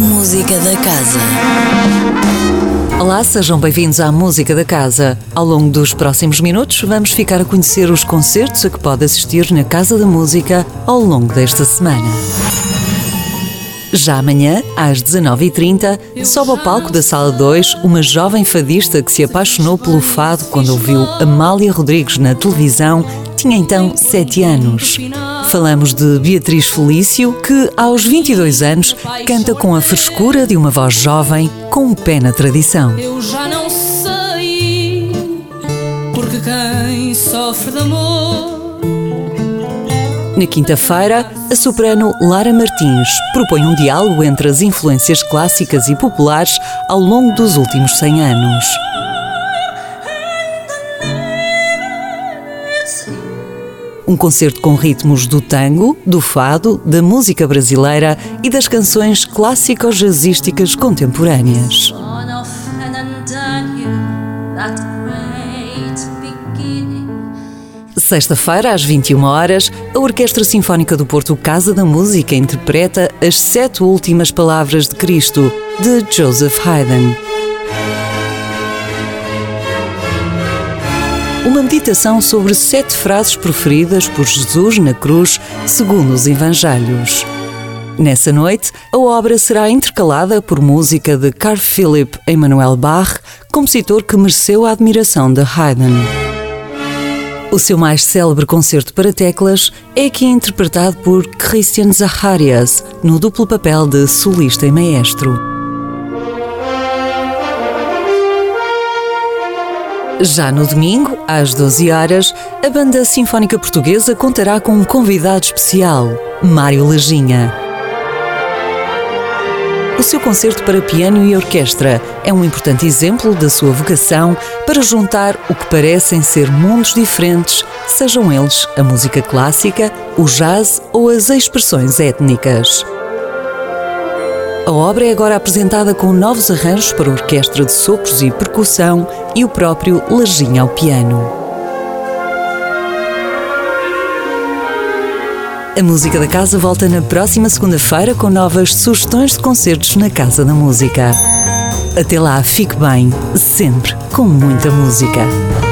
Música da Casa. Olá, sejam bem-vindos à Música da Casa. Ao longo dos próximos minutos, vamos ficar a conhecer os concertos a que pode assistir na Casa da Música ao longo desta semana. Já amanhã, às 19h30, sobe ao palco da Sala 2 uma jovem fadista que se apaixonou pelo fado quando ouviu Amália Rodrigues na televisão, tinha então 7 anos. Falamos de Beatriz Felício, que aos 22 anos canta com a frescura de uma voz jovem com um pé na tradição. Eu já não sei, porque quem sofre de amor na quinta-feira, a soprano Lara Martins propõe um diálogo entre as influências clássicas e populares ao longo dos últimos 100 anos. Um concerto com ritmos do tango, do fado, da música brasileira e das canções clássico-jazzísticas contemporâneas. Sexta-feira, às 21 horas, a Orquestra Sinfónica do Porto Casa da Música interpreta As Sete Últimas Palavras de Cristo, de Joseph Haydn. Uma meditação sobre sete frases proferidas por Jesus na cruz, segundo os Evangelhos. Nessa noite, a obra será intercalada por música de Carl Philipp Emanuel Bach, compositor que mereceu a admiração de Haydn. O seu mais célebre concerto para teclas é aqui interpretado por Christian Zacharias, no duplo papel de solista e maestro. Já no domingo, às 12 horas, a Banda Sinfónica Portuguesa contará com um convidado especial, Mário Lajinha. O seu concerto para piano e orquestra é um importante exemplo da sua vocação para juntar o que parecem ser mundos diferentes, sejam eles a música clássica, o jazz ou as expressões étnicas. A obra é agora apresentada com novos arranjos para orquestra de sopros e percussão e o próprio Lajinha ao piano. A Música da Casa volta na próxima segunda-feira com novas sugestões de concertos na Casa da Música. Até lá, fique bem, sempre com muita música.